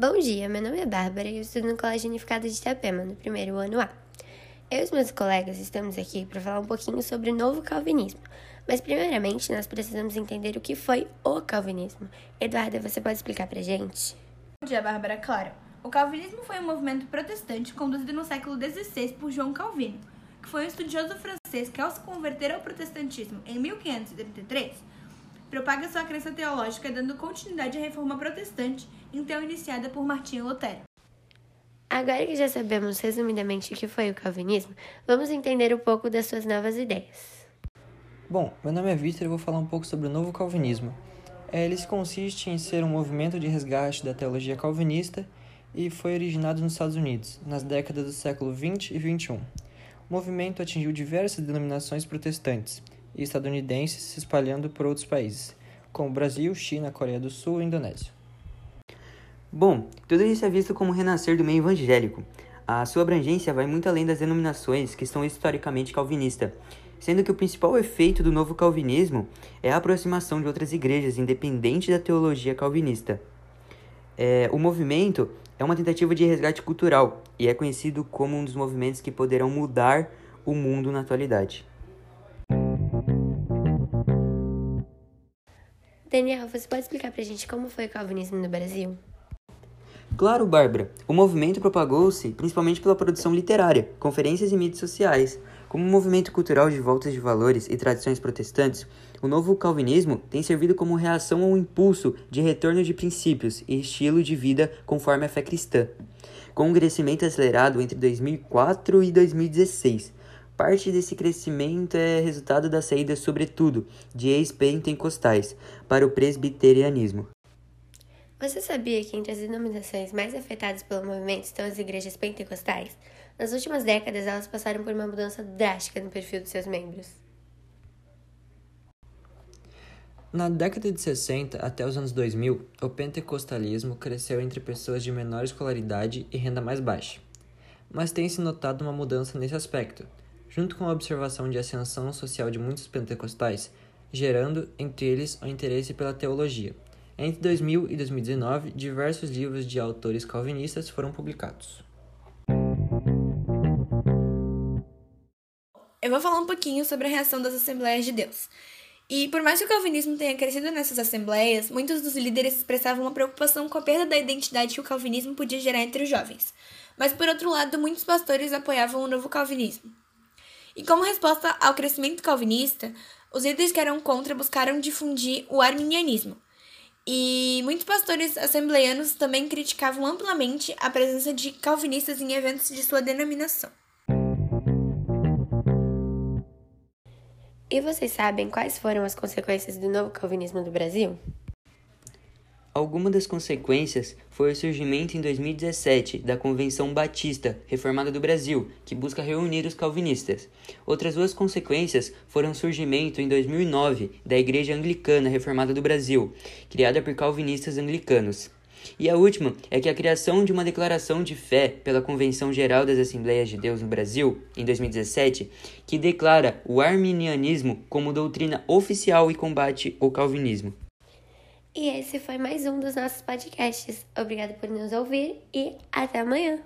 Bom dia, meu nome é Bárbara e eu estudo no Colégio Unificado de Itapema, no primeiro ano A. Eu e os meus colegas estamos aqui para falar um pouquinho sobre o novo calvinismo, mas primeiramente nós precisamos entender o que foi o calvinismo. Eduarda, você pode explicar pra gente? Bom dia, Bárbara. Claro. O calvinismo foi um movimento protestante conduzido no século XVI por João Calvino, que foi um estudioso francês que, ao se converter ao protestantismo em 1533, propaga sua crença teológica dando continuidade à reforma protestante, então iniciada por Martinho Lutero. Agora que já sabemos resumidamente o que foi o calvinismo, vamos entender um pouco das suas novas ideias. Bom, meu nome é Victor e eu vou falar um pouco sobre o novo calvinismo. É, ele consiste em ser um movimento de resgate da teologia calvinista e foi originado nos Estados Unidos, nas décadas do século 20 e 21. O movimento atingiu diversas denominações protestantes e estadunidenses se espalhando por outros países, como Brasil, China, Coreia do Sul e Indonésia. Bom, tudo isso é visto como renascer do meio evangélico. A sua abrangência vai muito além das denominações que são historicamente calvinistas, sendo que o principal efeito do novo calvinismo é a aproximação de outras igrejas independente da teologia calvinista. É, o movimento é uma tentativa de resgate cultural e é conhecido como um dos movimentos que poderão mudar o mundo na atualidade. Daniel, você pode explicar pra gente como foi o calvinismo no Brasil? Claro, Bárbara. O movimento propagou-se principalmente pela produção literária, conferências e mídias sociais. Como um movimento cultural de voltas de valores e tradições protestantes, o novo calvinismo tem servido como reação ao impulso de retorno de princípios e estilo de vida conforme a fé cristã. Com um crescimento acelerado entre 2004 e 2016, Parte desse crescimento é resultado da saída, sobretudo, de ex-pentecostais para o presbiterianismo. Você sabia que entre as denominações mais afetadas pelo movimento estão as igrejas pentecostais? Nas últimas décadas, elas passaram por uma mudança drástica no perfil de seus membros. Na década de 60 até os anos 2000, o pentecostalismo cresceu entre pessoas de menor escolaridade e renda mais baixa. Mas tem-se notado uma mudança nesse aspecto, junto com a observação de ascensão social de muitos pentecostais, gerando entre eles o interesse pela teologia. Entre 2000 e 2019, diversos livros de autores calvinistas foram publicados. Eu vou falar um pouquinho sobre a reação das Assembleias de Deus. E por mais que o calvinismo tenha crescido nessas assembleias, muitos dos líderes expressavam uma preocupação com a perda da identidade que o calvinismo podia gerar entre os jovens. Mas por outro lado, muitos pastores apoiavam o novo calvinismo. E como resposta ao crescimento calvinista, os líderes que eram contra buscaram difundir o arminianismo. E muitos pastores assembleianos também criticavam amplamente a presença de calvinistas em eventos de sua denominação. E vocês sabem quais foram as consequências do novo calvinismo no Brasil? Alguma das consequências foi o surgimento em 2017 da Convenção Batista Reformada do Brasil, que busca reunir os calvinistas. Outras duas consequências foram o surgimento em 2009 da Igreja Anglicana Reformada do Brasil, criada por calvinistas anglicanos. E a última é que a criação de uma declaração de fé pela Convenção Geral das Assembleias de Deus no Brasil, em 2017, que declara o arminianismo como doutrina oficial e combate o calvinismo. E esse foi mais um dos nossos podcasts. Obrigada por nos ouvir e até amanhã!